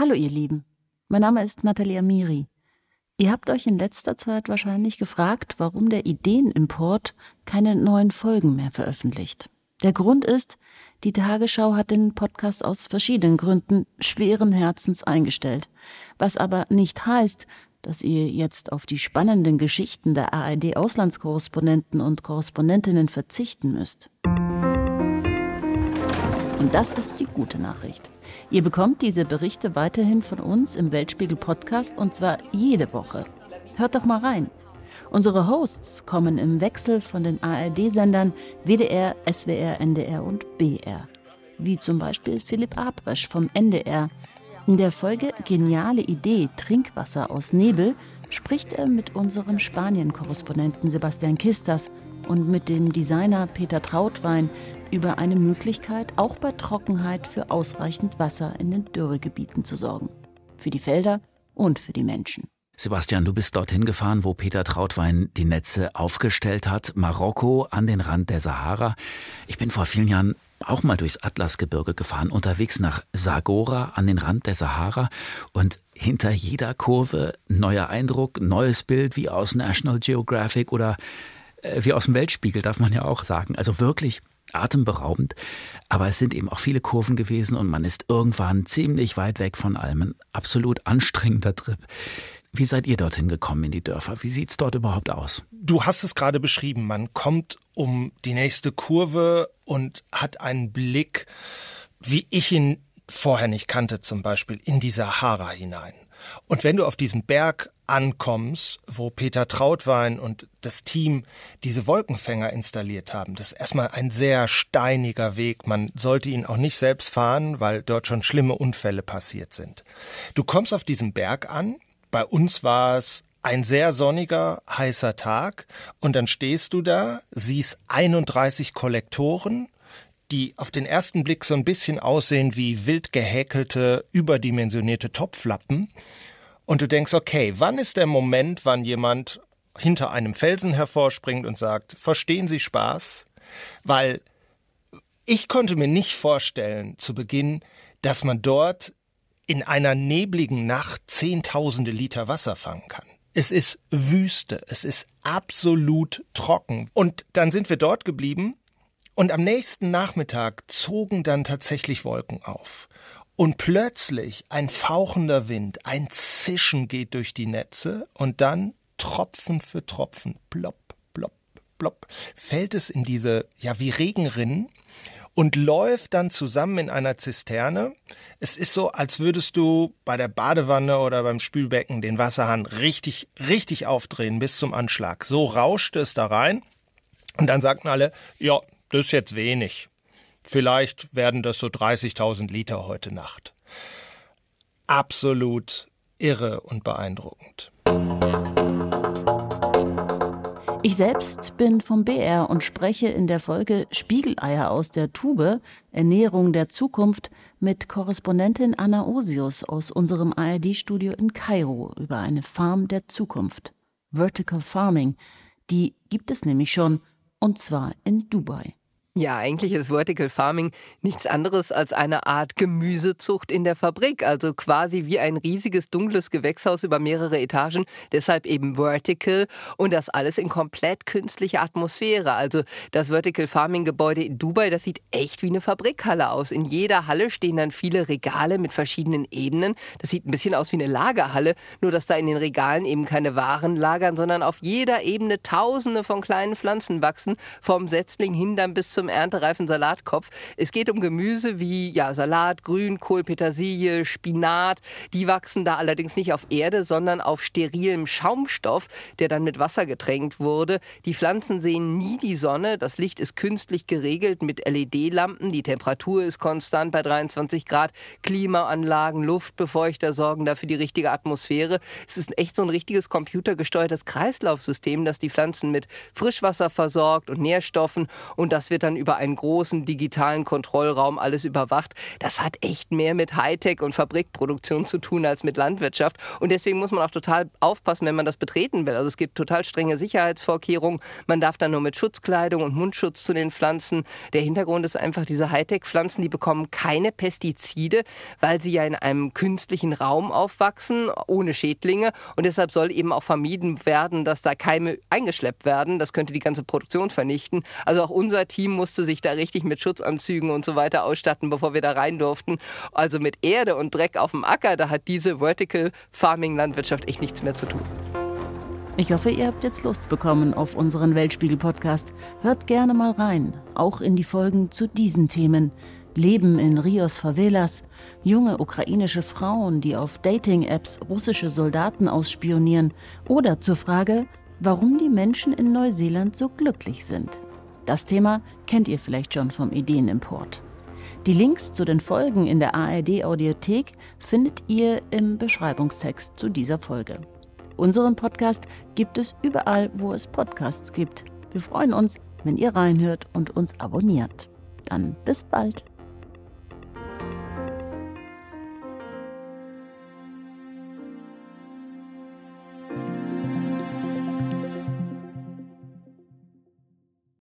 Hallo ihr Lieben, mein Name ist Nathalie Amiri. Ihr habt euch in letzter Zeit wahrscheinlich gefragt, warum der Ideenimport keine neuen Folgen mehr veröffentlicht. Der Grund ist, die Tagesschau hat den Podcast aus verschiedenen Gründen schweren Herzens eingestellt, was aber nicht heißt, dass ihr jetzt auf die spannenden Geschichten der ARD-Auslandskorrespondenten und Korrespondentinnen verzichten müsst. Und das ist die gute Nachricht. Ihr bekommt diese Berichte weiterhin von uns im Weltspiegel Podcast und zwar jede Woche. Hört doch mal rein. Unsere Hosts kommen im Wechsel von den ARD-Sendern WDR, SWR, NDR und BR. Wie zum Beispiel Philipp Abresch vom NDR. In der Folge Geniale Idee Trinkwasser aus Nebel spricht er mit unserem Spanien-Korrespondenten Sebastian Kistas und mit dem Designer Peter Trautwein über eine Möglichkeit, auch bei Trockenheit für ausreichend Wasser in den Dürregebieten zu sorgen. Für die Felder und für die Menschen. Sebastian, du bist dorthin gefahren, wo Peter Trautwein die Netze aufgestellt hat. Marokko an den Rand der Sahara. Ich bin vor vielen Jahren auch mal durchs Atlasgebirge gefahren, unterwegs nach Sagora an den Rand der Sahara und hinter jeder Kurve neuer Eindruck, neues Bild wie aus National Geographic oder äh, wie aus dem Weltspiegel, darf man ja auch sagen. Also wirklich atemberaubend. Aber es sind eben auch viele Kurven gewesen und man ist irgendwann ziemlich weit weg von allem. Ein absolut anstrengender Trip. Wie seid ihr dorthin gekommen in die Dörfer? Wie sieht es dort überhaupt aus? Du hast es gerade beschrieben. Man kommt um die nächste Kurve und hat einen Blick, wie ich ihn vorher nicht kannte, zum Beispiel in die Sahara hinein. Und wenn du auf diesem Berg ankommst, wo Peter Trautwein und das Team diese Wolkenfänger installiert haben, das ist erstmal ein sehr steiniger Weg. Man sollte ihn auch nicht selbst fahren, weil dort schon schlimme Unfälle passiert sind. Du kommst auf diesem Berg an. Bei uns war es ein sehr sonniger, heißer Tag und dann stehst du da, siehst 31 Kollektoren die auf den ersten Blick so ein bisschen aussehen wie wild gehäkelte, überdimensionierte Topflappen. Und du denkst, okay, wann ist der Moment, wann jemand hinter einem Felsen hervorspringt und sagt, verstehen Sie Spaß? Weil ich konnte mir nicht vorstellen zu Beginn, dass man dort in einer nebligen Nacht Zehntausende Liter Wasser fangen kann. Es ist Wüste, es ist absolut trocken. Und dann sind wir dort geblieben und am nächsten Nachmittag zogen dann tatsächlich Wolken auf. Und plötzlich ein fauchender Wind, ein Zischen geht durch die Netze und dann Tropfen für Tropfen, plopp, plopp, plopp, fällt es in diese, ja, wie Regenrinnen und läuft dann zusammen in einer Zisterne. Es ist so, als würdest du bei der Badewanne oder beim Spülbecken den Wasserhahn richtig, richtig aufdrehen bis zum Anschlag. So rauschte es da rein. Und dann sagten alle, ja, das ist jetzt wenig. Vielleicht werden das so 30.000 Liter heute Nacht. Absolut irre und beeindruckend. Ich selbst bin vom BR und spreche in der Folge Spiegeleier aus der Tube, Ernährung der Zukunft, mit Korrespondentin Anna Osius aus unserem ARD-Studio in Kairo über eine Farm der Zukunft. Vertical Farming. Die gibt es nämlich schon, und zwar in Dubai. Ja, eigentlich ist Vertical Farming nichts anderes als eine Art Gemüsezucht in der Fabrik, also quasi wie ein riesiges dunkles Gewächshaus über mehrere Etagen, deshalb eben Vertical und das alles in komplett künstlicher Atmosphäre. Also das Vertical Farming Gebäude in Dubai, das sieht echt wie eine Fabrikhalle aus. In jeder Halle stehen dann viele Regale mit verschiedenen Ebenen. Das sieht ein bisschen aus wie eine Lagerhalle, nur dass da in den Regalen eben keine Waren lagern, sondern auf jeder Ebene tausende von kleinen Pflanzen wachsen, vom Setzling hin dann bis zum erntereifen Salatkopf. Es geht um Gemüse wie ja, Salat, Grünkohl, Petersilie, Spinat. Die wachsen da allerdings nicht auf Erde, sondern auf sterilem Schaumstoff, der dann mit Wasser getränkt wurde. Die Pflanzen sehen nie die Sonne. Das Licht ist künstlich geregelt mit LED-Lampen. Die Temperatur ist konstant bei 23 Grad. Klimaanlagen, Luftbefeuchter sorgen dafür die richtige Atmosphäre. Es ist echt so ein richtiges computergesteuertes Kreislaufsystem, das die Pflanzen mit Frischwasser versorgt und Nährstoffen. Und das wird dann dann über einen großen digitalen Kontrollraum alles überwacht. Das hat echt mehr mit Hightech und Fabrikproduktion zu tun als mit Landwirtschaft. Und deswegen muss man auch total aufpassen, wenn man das betreten will. Also es gibt total strenge Sicherheitsvorkehrungen. Man darf dann nur mit Schutzkleidung und Mundschutz zu den Pflanzen. Der Hintergrund ist einfach, diese Hightech-Pflanzen, die bekommen keine Pestizide, weil sie ja in einem künstlichen Raum aufwachsen, ohne Schädlinge. Und deshalb soll eben auch vermieden werden, dass da Keime eingeschleppt werden. Das könnte die ganze Produktion vernichten. Also auch unser Team musste sich da richtig mit Schutzanzügen und so weiter ausstatten, bevor wir da rein durften. Also mit Erde und Dreck auf dem Acker, da hat diese Vertical Farming Landwirtschaft echt nichts mehr zu tun. Ich hoffe, ihr habt jetzt Lust bekommen auf unseren Weltspiegel-Podcast. Hört gerne mal rein, auch in die Folgen zu diesen Themen. Leben in Rios Favelas, junge ukrainische Frauen, die auf Dating-Apps russische Soldaten ausspionieren oder zur Frage, warum die Menschen in Neuseeland so glücklich sind. Das Thema kennt ihr vielleicht schon vom Ideenimport. Die Links zu den Folgen in der ARD Audiothek findet ihr im Beschreibungstext zu dieser Folge. Unseren Podcast gibt es überall, wo es Podcasts gibt. Wir freuen uns, wenn ihr reinhört und uns abonniert. Dann bis bald.